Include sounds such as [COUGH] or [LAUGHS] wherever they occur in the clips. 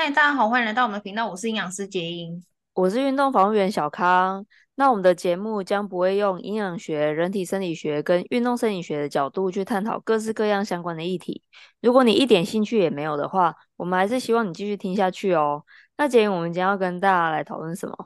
嗨，大家好，欢迎来到我们的频道，我是营养师杰英，我是运动防护员小康。那我们的节目将不会用营养学、人体生理学跟运动生理学的角度去探讨各式各样相关的议题。如果你一点兴趣也没有的话，我们还是希望你继续听下去哦。那杰英，我们今天要跟大家来讨论什么？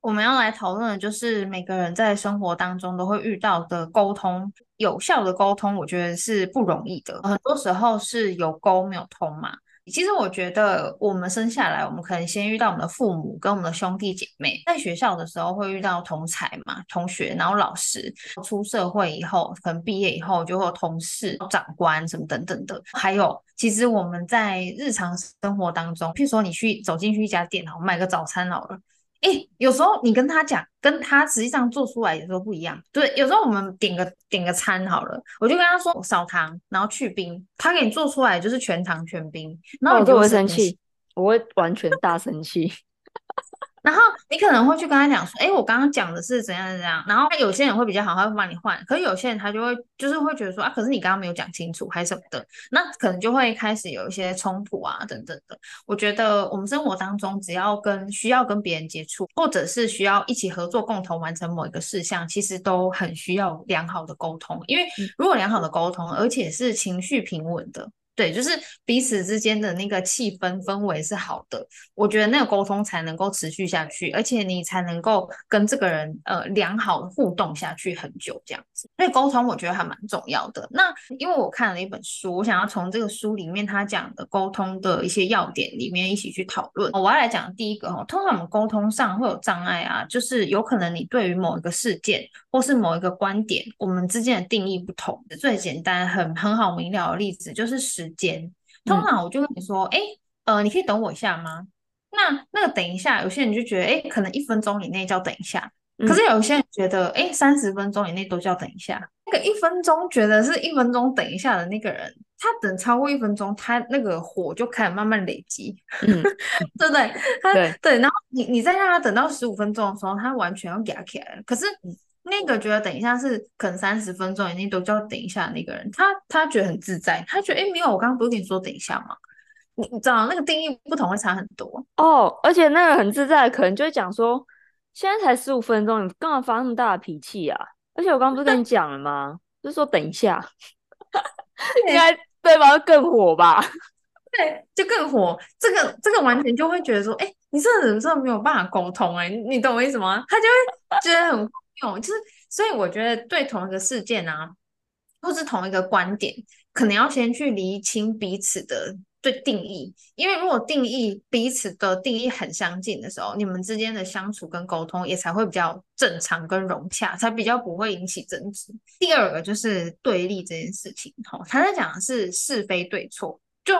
我们要来讨论的就是每个人在生活当中都会遇到的沟通，有效的沟通，我觉得是不容易的。很多时候是有沟没有通嘛。其实我觉得，我们生下来，我们可能先遇到我们的父母跟我们的兄弟姐妹，在学校的时候会遇到同才嘛，同学，然后老师。出社会以后，可能毕业以后就会有同事、长官什么等等的。还有，其实我们在日常生活当中，譬如说你去走进去一家店，然后，买个早餐好了。哎，有时候你跟他讲，跟他实际上做出来有时候不一样。对，有时候我们点个点个餐好了，我就跟他说我少糖，然后去冰，他给你做出来就是全糖全冰，然后你就会生气，我会完全大生气。然后你可能会去跟他讲说，哎，我刚刚讲的是怎样怎样。然后有些人会比较好，他会帮你换。可是有些人他就会就是会觉得说啊，可是你刚刚没有讲清楚，还是什么的，那可能就会开始有一些冲突啊等等的。我觉得我们生活当中只要跟需要跟别人接触，或者是需要一起合作共同完成某一个事项，其实都很需要良好的沟通。因为如果良好的沟通，而且是情绪平稳的。对，就是彼此之间的那个气氛氛围是好的，我觉得那个沟通才能够持续下去，而且你才能够跟这个人呃良好的互动下去很久这样子。所以沟通我觉得还蛮重要的。那因为我看了一本书，我想要从这个书里面他讲的沟通的一些要点里面一起去讨论。我要来讲第一个哈，通常我们沟通上会有障碍啊，就是有可能你对于某一个事件或是某一个观点，我们之间的定义不同。最简单很很好明了的例子就是时时间，通常我就跟你说，哎、嗯，呃，你可以等我一下吗？那那个等一下，有些人就觉得，哎，可能一分钟以内叫等一下，嗯、可是有些人觉得，哎，三十分钟以内都叫等一下。那个一分钟觉得是一分钟等一下的那个人，他等超过一分钟，他那个火就开始慢慢累积，嗯、[LAUGHS] 对不对？他对对，然后你你再让他等到十五分钟的时候，他完全要夹起来了。可是。那个觉得等一下是可能三十分钟以内都叫等一下的那个人，他他觉得很自在，他觉得哎没有，我刚刚不是跟你说等一下吗？你你知道那个定义不同会差很多哦，而且那个很自在，可能就会讲说现在才十五分钟，你干嘛发那么大的脾气啊？而且我刚刚不是跟你讲了吗？就是说等一下，应该对方更火吧？对，就更火。这个这个完全就会觉得说，哎，你这个人真的没有办法沟通哎，你懂我意思吗？他就会觉得很。用就是，所以我觉得对同一个事件啊，或是同一个观点，可能要先去厘清彼此的对定义，因为如果定义彼此的定义很相近的时候，你们之间的相处跟沟通也才会比较正常跟融洽，才比较不会引起争执。第二个就是对立这件事情，哈，他在讲的是是非对错，就。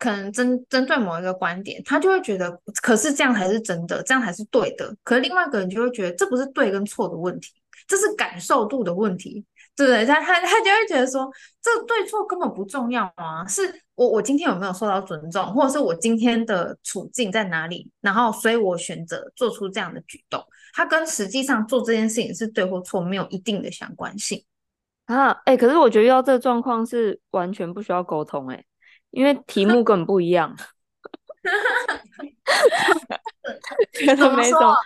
可能针针对某一个观点，他就会觉得，可是这样才是真的，这样才是对的。可是另外一个人就会觉得，这不是对跟错的问题，这是感受度的问题，对不对？他他他就会觉得说，这对错根本不重要啊，是我我今天有没有受到尊重，或者是我今天的处境在哪里，然后所以我选择做出这样的举动，它跟实际上做这件事情是对或错没有一定的相关性啊。哎、可是我觉得遇到这个状况是完全不需要沟通、欸，哎。因为题目根本不一样，[LAUGHS] 觉得没什么。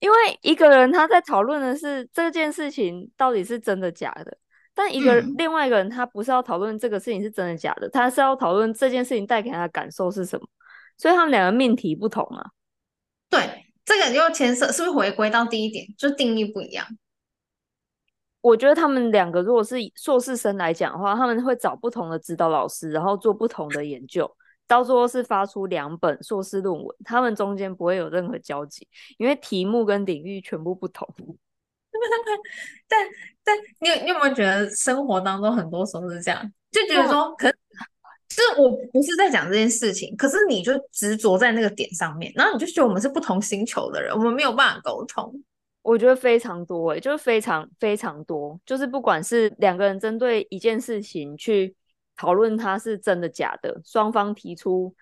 因为一个人他在讨论的是这件事情到底是真的假的，但一个、嗯、另外一个人他不是要讨论这个事情是真的假的，他是要讨论这件事情带给他的感受是什么。所以他们两个命题不同啊。对，这个又牵涉是不是回归到第一点，就定义不一样。我觉得他们两个如果是硕士生来讲的话，他们会找不同的指导老师，然后做不同的研究，到最后是发出两本硕士论文。他们中间不会有任何交集，因为题目跟领域全部不同。[LAUGHS] 但但你有你有没有觉得生活当中很多时候是这样，就觉得说，可是我不是在讲这件事情，可是你就执着在那个点上面，然后你就觉得我们是不同星球的人，我们没有办法沟通。我觉得非常多诶、欸，就是非常非常多，就是不管是两个人针对一件事情去讨论它是真的假的，双方提出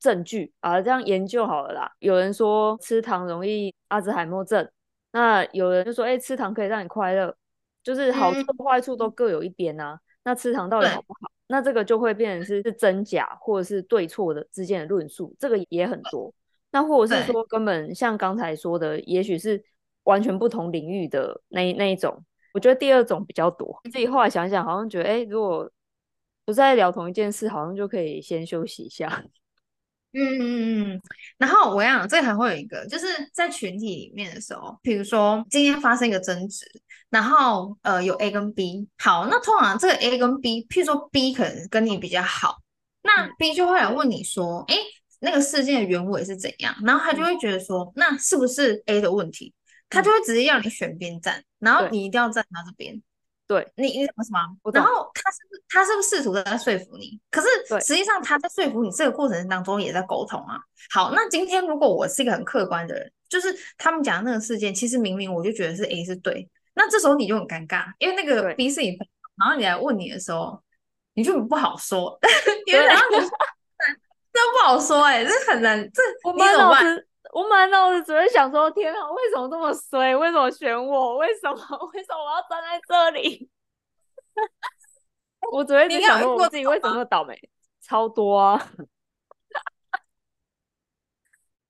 证据啊，这样研究好了啦。有人说吃糖容易阿兹海默症，那有人就说，哎、欸，吃糖可以让你快乐，就是好处坏处都各有一边啊。那吃糖到底好不好？那这个就会变成是是真假或者是对错的之间的论述，这个也很多。那或者是说根本像刚才说的，也许是完全不同领域的那那一种。我觉得第二种比较多。自己后来想想，好像觉得，哎，如果不再聊同一件事，好像就可以先休息一下。[LAUGHS] 嗯嗯嗯嗯。然后我想，这还会有一个，就是在群体里面的时候，比如说今天发生一个争执，然后呃有 A 跟 B。好，那通常这个 A 跟 B，譬如说 B 可能跟你比较好，那 B 就会来问你说，哎，那个事件的原委是怎样？然后他就会觉得说，那是不是 A 的问题？他就会直接要你选边站，然后你一定要站他这边。对，你你什么什么？然后他是不是他是不是试图在说服你？可是实际上他在说服你这个过程当中也在沟通啊。好，那今天如果我是一个很客观的人，就是他们讲的那个事件，其实明明我就觉得是 A 是对，那这时候你就很尴尬，因为那个 B 是你，然后你来问你的时候，你就不好说，[LAUGHS] 因为然后你这 [LAUGHS] 不好说哎、欸，这很难，这你怎么办？我满脑子只会想说：天啊，为什么这么衰？为什么选我？为什么？[LAUGHS] 为什么我要站在这里？[LAUGHS] 我只会在想说我自己为什么那么倒霉，超多啊！[LAUGHS]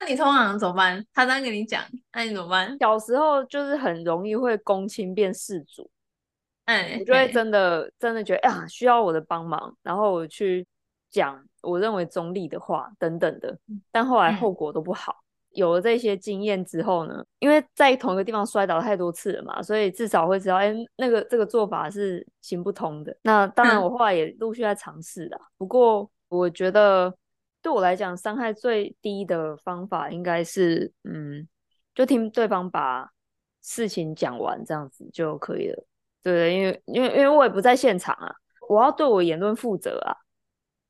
那你通常怎么办？他这样跟你讲，那你怎么办？小时候就是很容易会公亲变世主，哎，我就会真的真的觉得啊，需要我的帮忙，然后我去讲我认为中立的话等等的，但后来后果都不好。嗯有了这些经验之后呢，因为在同一个地方摔倒太多次了嘛，所以至少会知道，哎，那个这个做法是行不通的。那当然，我后来也陆续在尝试啦。不过，我觉得对我来讲，伤害最低的方法应该是，嗯，就听对方把事情讲完，这样子就可以了。对，因为因为因为我也不在现场啊，我要对我言论负责啊。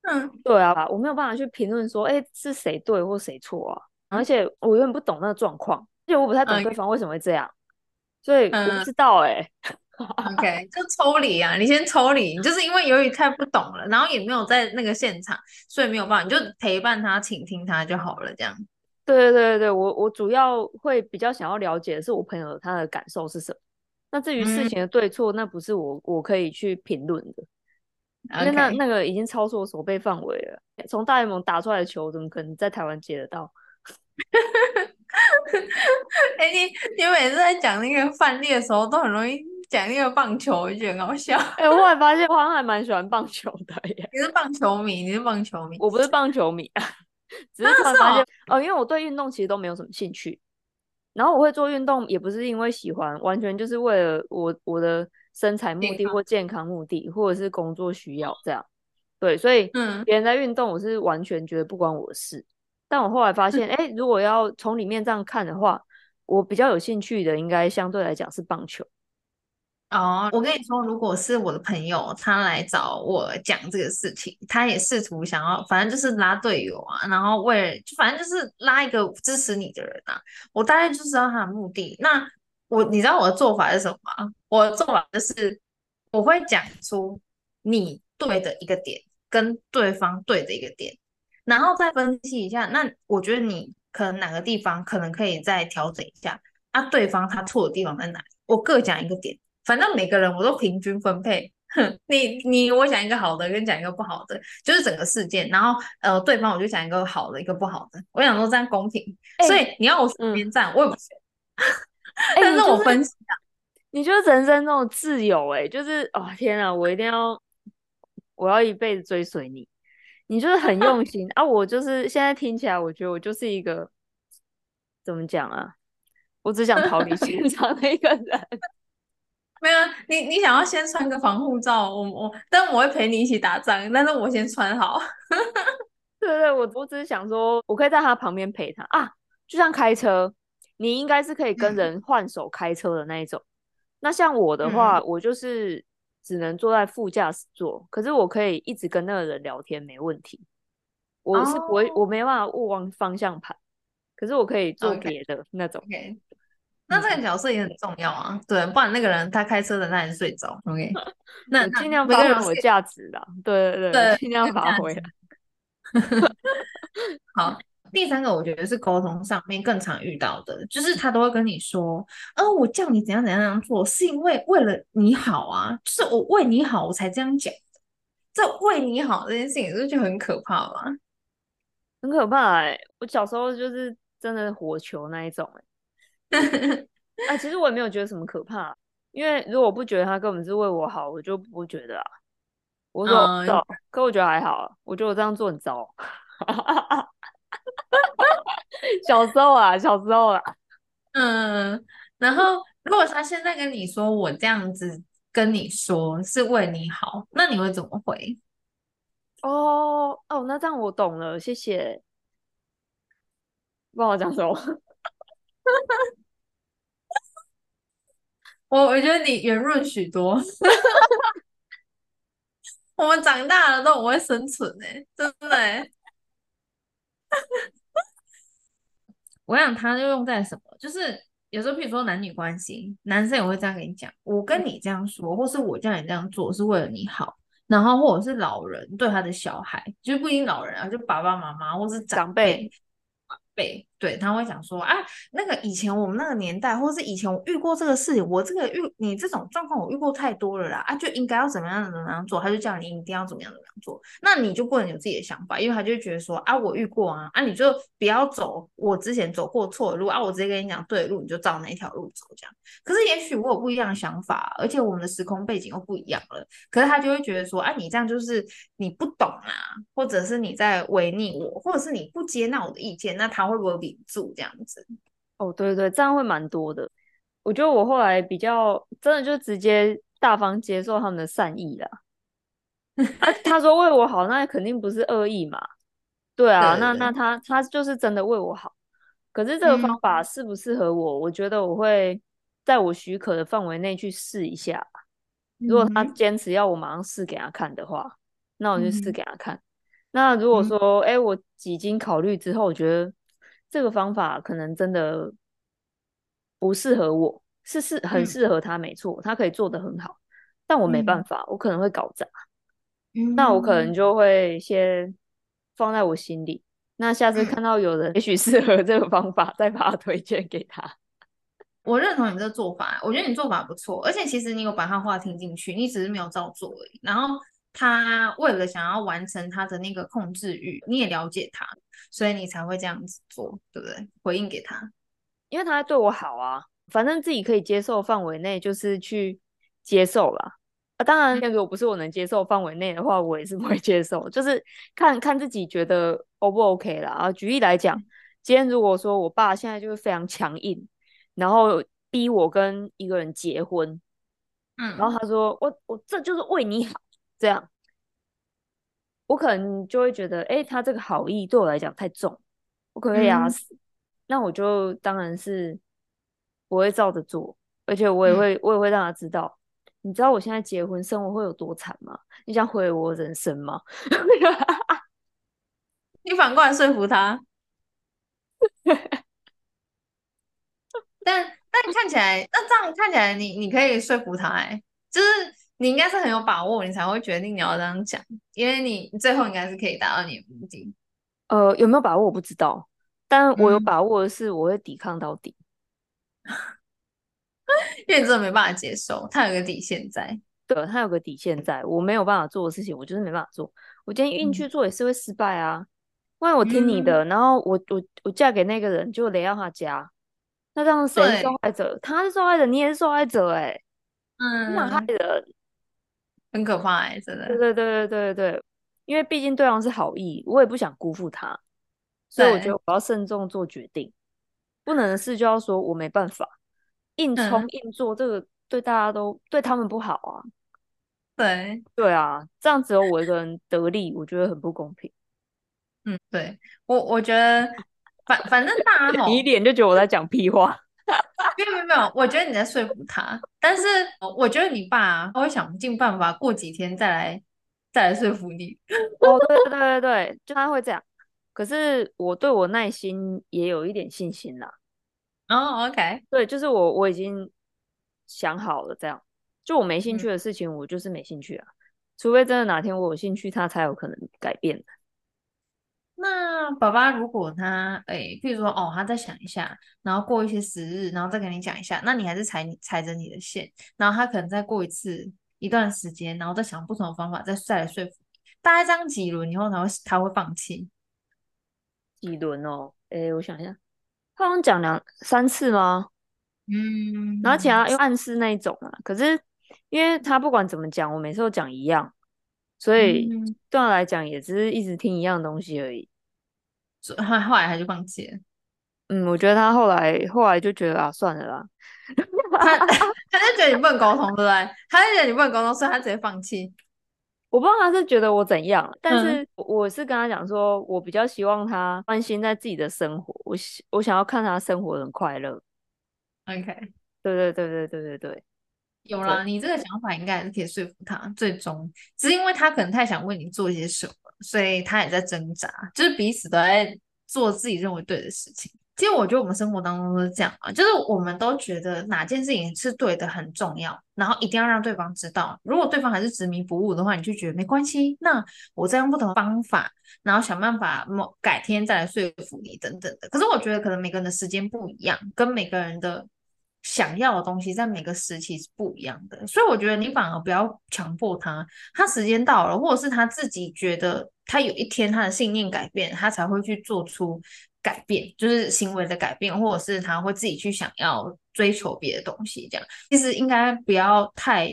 嗯，对啊，我没有办法去评论说，哎，是谁对或谁错啊。而且我有点不懂那个状况，而且我不太懂对方为什么会这样，嗯、所以我不知道哎、OK，就抽离啊，你先抽离，就是因为由于太不懂了，然后也没有在那个现场，所以没有办法，你就陪伴他、倾听他就好了，这样。对对对对，我我主要会比较想要了解的是我朋友他的感受是什么。那至于事情的对错，嗯、那不是我我可以去评论的，因为那.那个已经超出我手背范围了。从大联盟打出来的球，怎么可能在台湾接得到？[LAUGHS] 哎、欸，你你每次在讲那个范例的时候，都很容易讲那个棒球，我觉得很好笑。哎、欸，我后来发现我好像还蛮喜欢棒球的耶。[LAUGHS] 你是棒球迷？你是棒球迷？我不是棒球迷啊，[LAUGHS] 只是突然发现哦，因为我对运动其实都没有什么兴趣。然后我会做运动，也不是因为喜欢，完全就是为了我我的身材目的或健康目的，或者是工作需要这样。对，所以嗯，别人在运动，我是完全觉得不关我的事。但我后来发现，哎、欸，如果要从里面这样看的话，我比较有兴趣的，应该相对来讲是棒球。哦，我跟你说，如果是我的朋友，他来找我讲这个事情，他也试图想要，反正就是拉队友啊，然后为了，就反正就是拉一个支持你的人啊。我大概就知道他的目的。那我，你知道我的做法是什么吗？我的做法就是，我会讲出你对的一个点，跟对方对的一个点。然后再分析一下，那我觉得你可能哪个地方可能可以再调整一下啊？对方他错的地方在哪里？我各讲一个点，反正每个人我都平均分配。哼，你你我讲一个好的，跟讲一个不好的，就是整个事件。然后呃，对方我就讲一个好的，一个不好的。我想说这样公平，欸、所以你要我随便站，嗯、我也不选。但是我分析一下，你就是人生那种自由哎、欸，就是哦天啊，我一定要，我要一辈子追随你。你就是很用心啊！我就是现在听起来，我觉得我就是一个怎么讲啊？我只想逃离现 [LAUGHS] 场的一个人。[LAUGHS] 没有，你你想要先穿个防护罩，我我，但我会陪你一起打仗，但是我先穿好。[LAUGHS] 对对，我我只是想说，我可以在他旁边陪他啊，就像开车，你应该是可以跟人换手开车的那一种。嗯、那像我的话，嗯、我就是。只能坐在副驾驶座，可是我可以一直跟那个人聊天，没问题。我是不会，oh. 我没办法握方向盘，可是我可以做别的那种。Okay. Okay. 那这个角色也很重要啊，对，不然那个人他开车的那人睡着。OK，[LAUGHS] 那尽量发挥我价值啦，对对对，尽量发挥。[LAUGHS] 好。第三个，我觉得是沟通上面更常遇到的，就是他都会跟你说，呃，我叫你怎样怎样怎样做，是因为为了你好啊，就是我为你好，我才这样讲。这为你好这件事情，是不是就很可怕吗？很可怕哎、欸！我小时候就是真的火球那一种哎、[LAUGHS] 其实我也没有觉得什么可怕，因为如果我不觉得他根本是为我好，我就不觉得啊。我说可我觉得还好，我觉得我这样做很糟。[LAUGHS] [LAUGHS] 小时候啊，小时候啊，嗯。然后，如果他现在跟你说我这样子跟你说是为你好，那你会怎么回？哦哦，那这样我懂了，谢谢。帮我讲什么？[LAUGHS] 我我觉得你圆润许多。[LAUGHS] 我们长大了都不会生存哎，真的哎。我想他就用在什么，就是。有时候，譬如说男女关系，男生也会这样跟你讲：“我跟你这样说，或是我叫你这样做，是为了你好。”然后，或者是老人对他的小孩，就不一定老人啊，就爸爸妈妈或是长辈。对，对，他会讲说啊，那个以前我们那个年代，或是以前我遇过这个事情，我这个遇你这种状况我遇过太多了啦，啊，就应该要怎么样怎么样做，他就叫你一定要怎么样怎么样做，那你就不能有自己的想法，因为他就觉得说啊，我遇过啊，啊，你就不要走我之前走过错的路啊，我直接跟你讲对的路，你就照那条路走这样。可是也许我有不一样的想法，而且我们的时空背景又不一样了，可是他就会觉得说啊，你这样就是你不懂啊，或者是你在违逆我，或者是你不接纳我的意见，那他。会不会比顶住这样子？哦，对对，这样会蛮多的。我觉得我后来比较真的就直接大方接受他们的善意啦。啊，他说为我好，那肯定不是恶意嘛。对啊，对对对，那那他他就是真的为我好。可是这个方法适不适合我？嗯、我觉得我会在我许可的范围内去试一下。如果他坚持要我马上试给他看的话，那我就试给他看。嗯、那如果说，哎、嗯，我几经考虑之后，我觉得。这个方法可能真的不适合我，是是很适合他，没错，嗯、他可以做得很好，但我没办法，嗯、我可能会搞砸，嗯、那我可能。就会先放在我心里，那下次看到有人 [LAUGHS] 也许适合这个方法，再把它推荐给他。我认同你这个做法，我觉得你做法不错，而且其实你有把他话听进去，你只是没有照做而已，然后。他为了想要完成他的那个控制欲，你也了解他，所以你才会这样子做，对不对？回应给他，因为他在对我好啊，反正自己可以接受范围内，就是去接受啦。啊，当然，如果不是我能接受范围内的话，我也是不会接受，就是看看自己觉得 O 不 OK 啦。啊，举例来讲，今天如果说我爸现在就是非常强硬，然后逼我跟一个人结婚，嗯，然后他说我我这就是为你好。这样，我可能就会觉得，哎，他这个好意对我来讲太重，我可能会压死。嗯、那我就当然是我会照着做，而且我也会，嗯、我也会让他知道，你知道我现在结婚生活会有多惨吗？你想毁我人生吗？[LAUGHS] 你反过来说服他，[LAUGHS] 但但看起来，那这样看起来你，你你可以说服他，哎，就是。你应该是很有把握，你才会决定你要这样讲，因为你最后应该是可以达到你的目的。呃，有没有把握我不知道，但我有把握的是我会抵抗到底，嗯、因为你真的没办法接受，他有个底线在，对，他有个底线在，我没有办法做的事情，我就是没办法做。我今天硬去做也是会失败啊，万一、嗯、我听你的，然后我我我嫁给那个人就雷到他家，那这样谁是受害者？他是受害者，你也是受害者、欸，哎，嗯，你想害人。很可怕哎、欸，真的。对对对对对对，因为毕竟对方是好意，我也不想辜负他，所以我觉得我要慎重做决定，不能的事就要说我没办法，硬冲硬做，这个对大家都、嗯、对他们不好啊。对对啊，这样只有我一个人得利，我觉得很不公平。嗯，对我我觉得反反正大家 [LAUGHS] 你一脸就觉得我在讲屁话。[LAUGHS] 没有没有没有，我觉得你在说服他，但是我觉得你爸他会想尽办法过几天再来再来说服你。哦，对对对对，就他会这样。可是我对我耐心也有一点信心啦。哦，OK，对，就是我我已经想好了这样，就我没兴趣的事情，我就是没兴趣啊。嗯、除非真的哪天我有兴趣，他才有可能改变。那爸爸如果他诶、欸，譬如说哦，他再想一下，然后过一些时日，然后再跟你讲一下，那你还是踩你踩着你的线，然后他可能再过一次一段时间，然后再想不同的方法再再来说服大概这样几轮以后，他会他会放弃？几轮哦？哎、欸，我想一下，他好像讲两三次吗？嗯，然后其他又暗示那一种啊。可是因为他不管怎么讲，我每次都讲一样，所以对他来讲也只是一直听一样东西而已。所以后后来他就放弃了。嗯，我觉得他后来后来就觉得啊，算了啦。他 [LAUGHS] [LAUGHS] 他就觉得你不能沟通，对不对？他就觉得你不能沟通，所以他直接放弃。我不知道他是觉得我怎样，但是我是跟他讲说，我比较希望他专心在自己的生活，我我想要看他生活很快乐。OK，对对对对对对对，有啦，你这个想法应该还是可以说服他。最终只是因为他可能太想为你做一些什么，所以他也在挣扎，就是彼此都在做自己认为对的事情。其实我觉得我们生活当中都是这样啊，就是我们都觉得哪件事情是对的很重要，然后一定要让对方知道。如果对方还是执迷不悟的话，你就觉得没关系，那我再用不同的方法，然后想办法某改天再来说服你等等的。可是我觉得可能每个人的时间不一样，跟每个人的想要的东西在每个时期是不一样的，所以我觉得你反而不要强迫他，他时间到了，或者是他自己觉得他有一天他的信念改变，他才会去做出。改变就是行为的改变，或者是他会自己去想要追求别的东西，这样其实应该不要太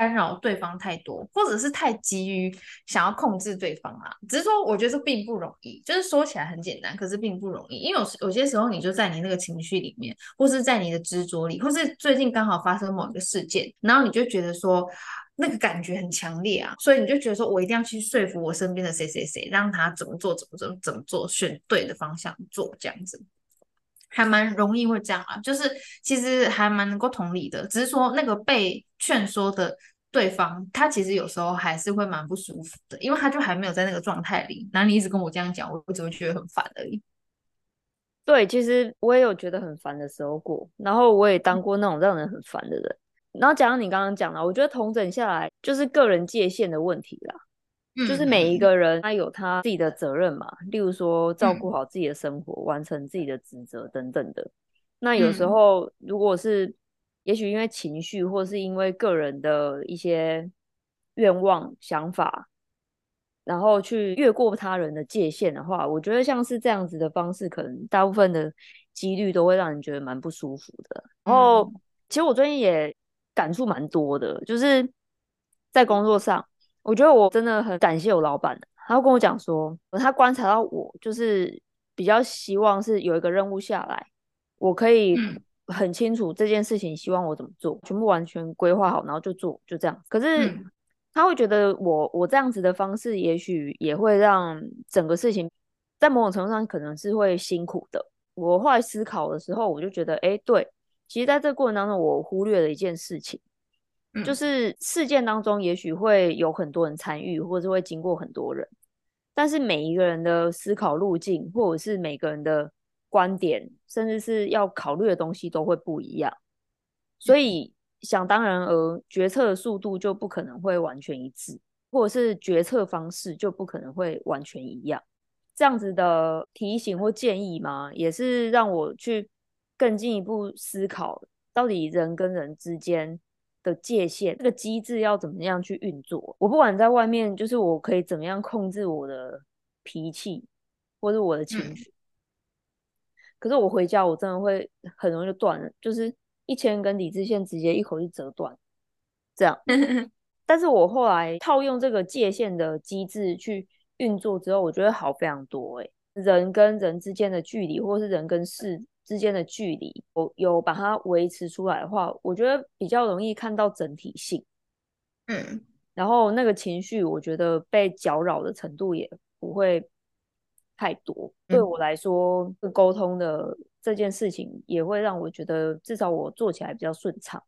干扰对方太多，或者是太急于想要控制对方啊。只是说，我觉得这并不容易，就是说起来很简单，可是并不容易，因为有有些时候你就在你那个情绪里面，或是在你的执着里，或是最近刚好发生某一个事件，然后你就觉得说。那个感觉很强烈啊，所以你就觉得说，我一定要去说服我身边的谁谁谁，让他怎么做，怎么怎么怎么做，选对的方向做，这样子，还蛮容易会这样啊。就是其实还蛮能够同理的，只是说那个被劝说的对方，他其实有时候还是会蛮不舒服的，因为他就还没有在那个状态里。然后你一直跟我这样讲，我只会觉得很烦而已。对，其实我也有觉得很烦的时候过，然后我也当过那种让人很烦的人。然后讲到你刚刚讲了，我觉得同整下来就是个人界限的问题啦。嗯，就是每一个人他有他自己的责任嘛，例如说照顾好自己的生活，嗯，完成自己的职责等等的。那有时候如果是也许因为情绪，或是因为个人的一些愿望想法，然后去越过他人的界限的话，我觉得像是这样子的方式，可能大部分的几率都会让人觉得蛮不舒服的。然后其实我最近也。感触蛮多的，就是在工作上，我觉得我真的很感谢我老板，他跟我讲说，他观察到我就是比较希望是有一个任务下来，我可以很清楚这件事情希望我怎么做，全部完全规划好，然后就做，就这样。可是他会觉得我我这样子的方式，也许也会让整个事情在某种程度上可能是会辛苦的。我后来思考的时候，我就觉得，哎，对。其实，在这个过程当中，我忽略了一件事情，嗯，就是事件当中也许会有很多人参与，或者是会经过很多人，但是每一个人的思考路径，或者是每个人的观点，甚至是要考虑的东西都会不一样，所以想当然而决策的速度就不可能会完全一致，或者是决策方式就不可能会完全一样。这样子的提醒或建议嘛，也是让我去。更进一步思考，到底人跟人之间的界限，这个机制要怎么样去运作？我不管在外面，就是我可以怎么样控制我的脾气，或者我的情绪。嗯。可是我回家，我真的会很容易就断了，就是一千根理智线直接一口就折断，这样。[LAUGHS] 但是我后来套用这个界限的机制去运作之后，我觉得好非常多。诶，人跟人之间的距离，或是人跟事。之间的距离，我有把它维持出来的话，我觉得比较容易看到整体性。嗯，然后那个情绪，我觉得被搅扰的程度也不会太多。嗯、对我来说，沟通的这件事情也会让我觉得，至少我做起来比较顺畅。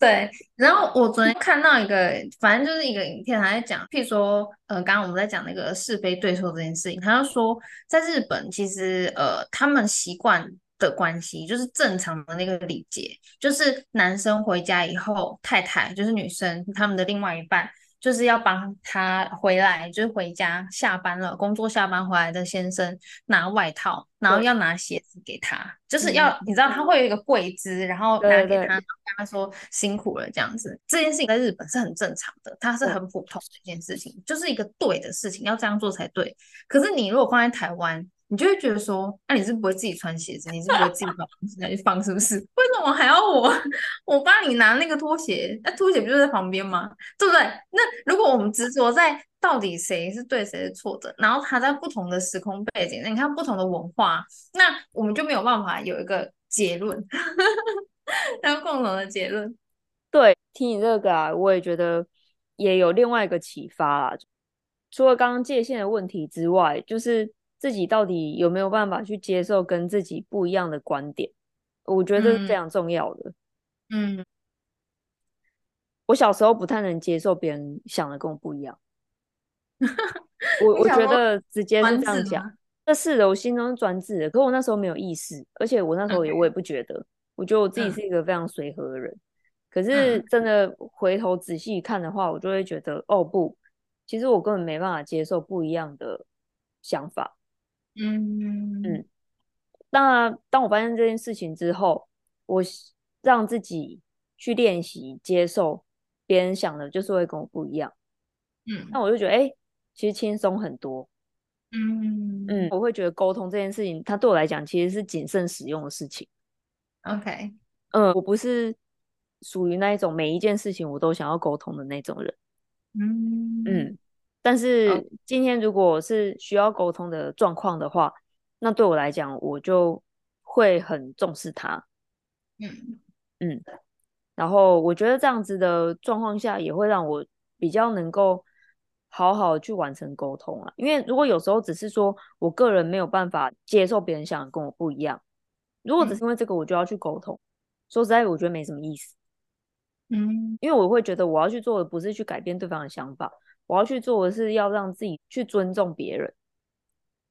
对，然后我昨天看到一个，反正就是一个影片，他在讲，譬如说，呃，刚刚我们在讲那个是非对错这件事情，他就说，在日本其实，呃，他们习惯。的关系就是正常的那个礼节，就是男生回家以后，太太就是女生他们的另外一半就是要帮他回来，就是回家下班了，工作下班回来的先生拿外套，然后要拿鞋子给他，就是要、嗯、你知道他会有一个跪姿，然后拿给他，然后跟他说辛苦了这样子。这件事情在日本是很正常的，它是很普通的一件事情，就是一个对的事情，要这样做才对。可是你如果放在台湾，你就会觉得说，那、你是不会自己穿鞋子，你是不会自己把东西拿去放，是不是？为什么还要我 [LAUGHS] 我帮你拿那个拖鞋？那、拖鞋不就在旁边吗？对不对？那如果我们执着在到底谁是对谁是错的，然后他在不同的时空背景，那你看不同的文化，那我们就没有办法有一个结论，[LAUGHS] 有共同的结论。对，听你这个啊，我也觉得也有另外一个启发啊。除了刚刚界限的问题之外，就是。自己到底有没有办法去接受跟自己不一样的观点？我觉得这是非常重要的。嗯，我小时候不太能接受别人想的跟我不一样。[LAUGHS] 我我觉得直接是这样讲，这是的，我心中是专制的。可我那时候没有意识，而且我那时候也我也不觉得。我觉得我自己是一个非常随和的人。嗯、可是真的回头仔细看的话，我就会觉得，哦不，其实我根本没办法接受不一样的想法。嗯嗯，那当我发现这件事情之后，我让自己去练习接受别人想的，就是会跟我不一样。嗯，那我就觉得，哎、欸，其实轻松很多。嗯嗯，我会觉得沟通这件事情，它对我来讲其实是谨慎使用的事情。OK，嗯，我不是属于那一种每一件事情我都想要沟通的那种人。嗯嗯。但是今天如果是需要沟通的状况的话，那对我来讲，我就会很重视他。嗯嗯，然后我觉得这样子的状况下，也会让我比较能够好好去完成沟通啊。因为如果有时候只是说我个人没有办法接受别人想的跟我不一样，如果只是因为这个我就要去沟通，说实在，我觉得没什么意思。嗯，因为我会觉得我要去做的不是去改变对方的想法。我要去做的是要让自己去尊重别人，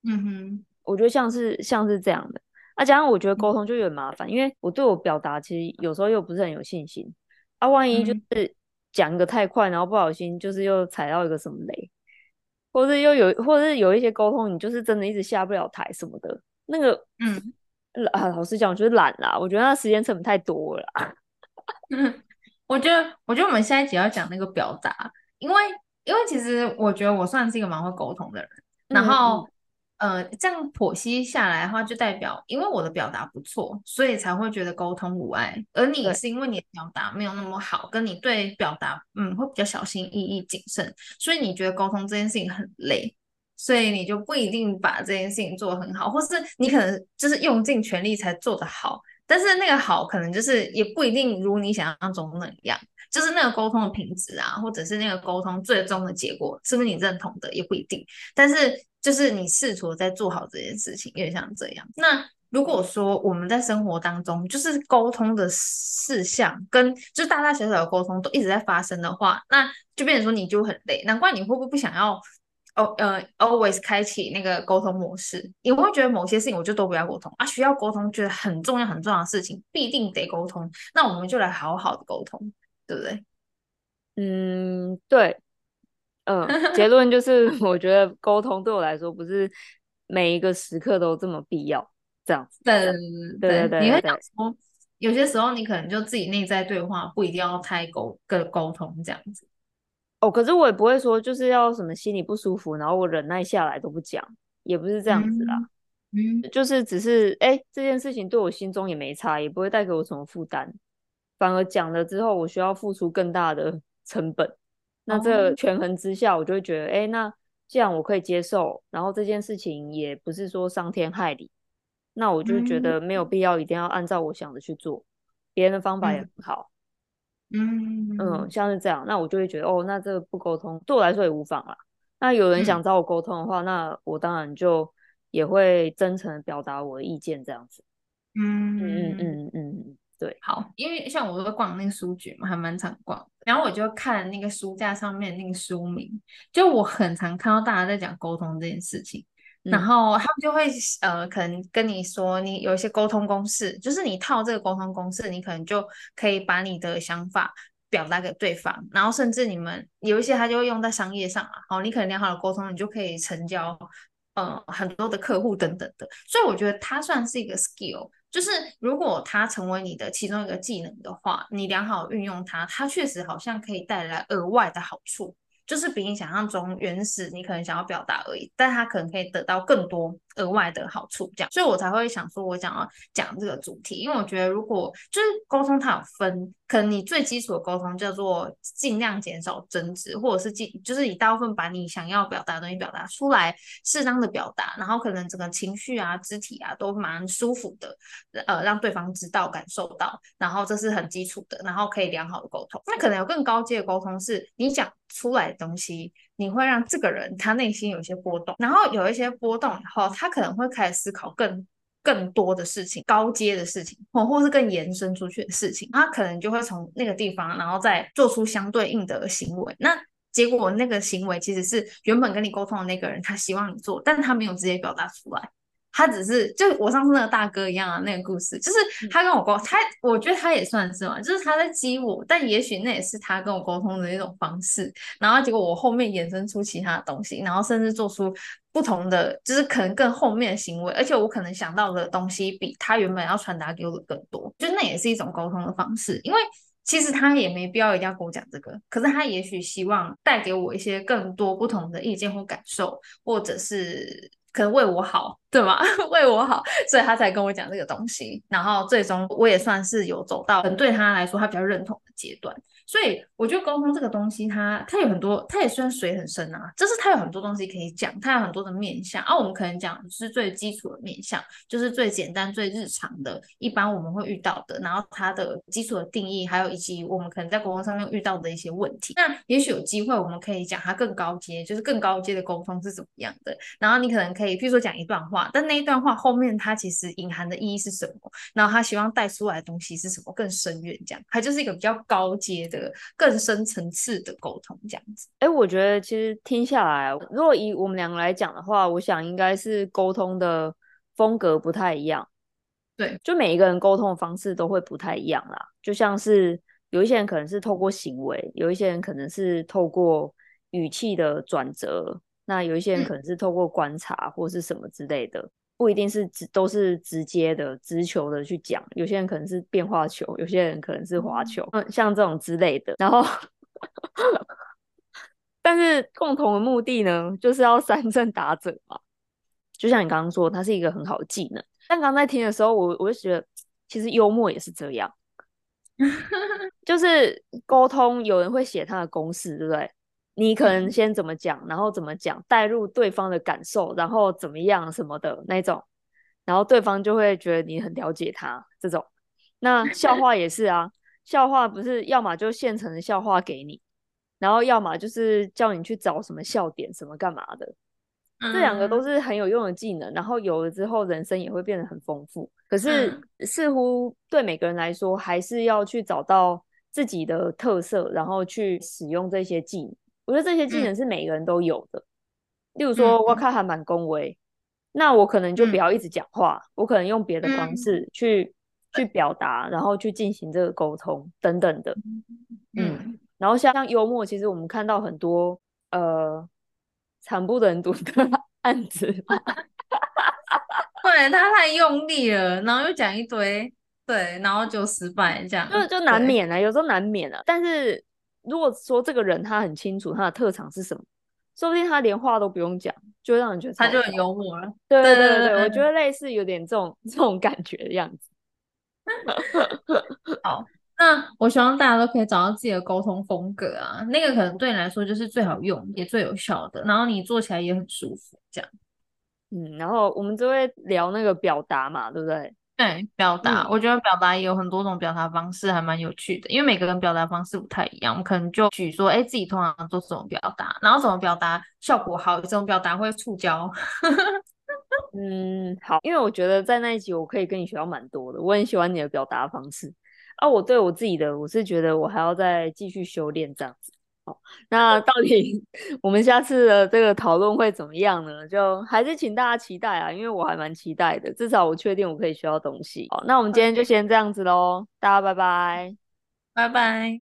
嗯哼，我觉得像是像是这样的，啊，加上我觉得沟通就有点麻烦，因为我对我表达其实有时候又不是很有信心，啊，万一就是讲一个太快，然后不小心就是又踩到一个什么雷，或者又有，或者是有一些沟通你就是真的一直下不了台什么的，那个，嗯，啊，老实讲，我觉得懒啦，我觉得那时间成本太多了。啦，嗯，我觉得，我觉得我们下一集要讲那个表达，因为。因为其实我觉得我算是一个蛮会沟通的人，然后，嗯、呃，这样剖析下来的话，就代表因为我的表达不错，所以才会觉得沟通无碍。而你是因为你的表达没有那么好，跟你对表达嗯会比较小心翼翼、谨慎，所以你觉得沟通这件事情很累，所以你就不一定把这件事情做得很好，或是你可能就是用尽全力才做得好，但是那个好可能就是也不一定如你想象中那样。就是那个沟通的品质啊，或者是那个沟通最终的结果，是不是你认同的也不一定。但是就是你试图在做好这件事情，有点像这样。那如果说我们在生活当中，就是沟通的事项跟就大大小小的沟通都一直在发生的话，那就变成说你就很累。难怪你会不会不想要哦呃 always 开启那个沟通模式？你会觉得某些事情我就都不要沟通啊，需要沟通觉得很重要很重要的事情必定得沟通，那我们就来好好的沟通。对不对？嗯，对，嗯、呃，结论就是，[LAUGHS] 我觉得沟通对我来说不是每一个时刻都这么必要，这样子。对对对你会想说，有些时候你可能就自己内在对话，不一定要太沟跟沟通这样子。哦，可是我也不会说就是要什么心里不舒服，然后我忍耐下来都不讲，也不是这样子啦。嗯，就是只是哎，这件事情对我心中也没差，也不会带给我什么负担。反而讲了之后，我需要付出更大的成本。那这个权衡之下，我就会觉得，哎、欸，那既然我可以接受，然后这件事情也不是说伤天害理，那我就觉得没有必要一定要按照我想的去做。别人的方法也很好，嗯嗯，像是这样，那我就会觉得，哦，那这个不沟通对我来说也无妨啦。那有人想找我沟通的话，嗯、那我当然就也会真诚的表达我的意见，这样子。嗯嗯嗯嗯嗯。对，好，因为像我都逛那个书局嘛，还蛮常逛。然后我就看那个书架上面那个书名，就我很常看到大家在讲沟通这件事情，嗯、然后他们就会呃，可能跟你说，你有一些沟通公式，就是你套这个沟通公式，你可能就可以把你的想法表达给对方，然后甚至你们有一些他就会用在商业上啊，好，你可能良好的沟通，你就可以成交，呃，很多的客户等等的，所以我觉得它算是一个 skill，就是如果它成为你的其中一个技能的话，你良好运用它，它确实好像可以带来额外的好处。就是比你想象中原始，你可能想要表达而已，但它可能可以得到更多额外的好处，这样，所以我才会想说，我想要讲这个主题，因为我觉得如果就是沟通，它有分，可能你最基础的沟通叫做尽量减少争执，或者是尽就是以大部分把你想要表达的东西表达出来，适当的表达，然后可能整个情绪啊、肢体啊都蛮舒服的，呃，让对方知道、感受到，然后这是很基础的，然后可以良好的沟通。那可能有更高阶的沟通，是你讲出来的东西，你会让这个人他内心有一些波动，然后有一些波动以后，他可能会开始思考更更多的事情，高阶的事情，或或是更延伸出去的事情，他可能就会从那个地方，然后再做出相对应的行为。那结果那个行为其实是原本跟你沟通的那个人他希望你做，但他没有直接表达出来。他只是就我上次那个大哥一样啊，那个故事就是他跟我沟，他我觉得他也算是嘛，就是他在激我，但也许那也是他跟我沟通的一种方式。然后结果我后面衍生出其他的东西，然后甚至做出不同的，就是可能更后面的行为，而且我可能想到的东西比他原本要传达给我的更多，就那也是一种沟通的方式。因为其实他也没必要一定要跟我讲这个，可是他也许希望带给我一些更多不同的意见或感受，或者是。可能为我好，对吗？[LAUGHS] 为我好，所以他才跟我讲这个东西。然后最终我也算是有走到，很对他来说他比较认同的阶段。所以我觉得沟通这个东西它，它有很多，它也算水很深啊。就是它有很多东西可以讲，它有很多的面向。啊，我们可能讲是最基础的面向，就是最简单、最日常的，一般我们会遇到的。然后它的基础的定义，还有以及我们可能在沟通上面遇到的一些问题。那也许有机会，我们可以讲它更高阶，就是更高阶的沟通是怎么样的。然后你可能可以，譬如说讲一段话，但那一段话后面它其实隐含的意义是什么？然后他希望带出来的东西是什么？更深远，这样，它就是一个比较高阶的。更深层次的沟通这样子，哎、欸，我觉得其实听下来，如果以我们两个来讲的话，我想应该是沟通的风格不太一样。对，就每一个人沟通的方式都会不太一样啦。就像是有一些人可能是透过行为，有一些人可能是透过语气的转折，那有一些人可能是透过观察或是什么之类的。嗯不一定是直都是直接的直球的去讲，有些人可能是变化球，有些人可能是滑球，嗯，像这种之类的。然后，[LAUGHS] 但是共同的目的呢，就是要三振打者嘛。就像你刚刚说，它是一个很好的技能。但刚在听的时候，我我就觉得，其实幽默也是这样，[LAUGHS] 就是沟通，有人会写他的公式，对不对？你可能先怎么讲，然后怎么讲，带入对方的感受，然后怎么样什么的那种，然后对方就会觉得你很了解他这种。那 [LAUGHS] 笑话也是啊，笑话不是要么就现成的笑话给你，然后要么就是叫你去找什么笑点什么干嘛的，这两个都是很有用的技能，然后有了之后人生也会变得很丰富。可是似乎对每个人来说，还是要去找到自己的特色，然后去使用这些技能。我觉得这些技能是每个人都有的。嗯、例如说，我看还蛮恭维，嗯、那我可能就不要一直讲话，嗯、我可能用别的方式去、嗯、去表达，然后去进行这个沟通等等的。嗯，嗯然后像像幽默，其实我们看到很多呃惨不忍睹的 [LAUGHS] 案子，对他太用力了，然后又讲一堆，对，然后就失败，这样就就难免啊，有时候难免啊，但是。如果说这个人他很清楚他的特长是什么，说不定他连话都不用讲，就会让人觉得他就很幽默了。对对对对，我觉得类似有点这种这种感觉的样子。[LAUGHS] 好，那我希望大家都可以找到自己的沟通风格啊，那个可能对你来说就是最好用也最有效的，然后你做起来也很舒服，这样。嗯，然后我们就会聊那个表达嘛，对不对？对，表达，嗯、我觉得表达也有很多种表达方式，还蛮有趣的。因为每个人表达方式不太一样，我们可能就举说，哎，自己通常做什么表达，然后怎么表达效果好，这种表达会触礁。[LAUGHS] 嗯，好，因为我觉得在那一集我可以跟你学到蛮多的，我很喜欢你的表达方式。啊，我对我自己的，我是觉得我还要再继续修炼这样子。那到底 [LAUGHS] 我们下次的这个讨论会怎么样呢？就还是请大家期待啊，因为我还蛮期待的，至少我确定我可以学到东西。好，那我们今天就先这样子喽，大家拜拜，拜拜。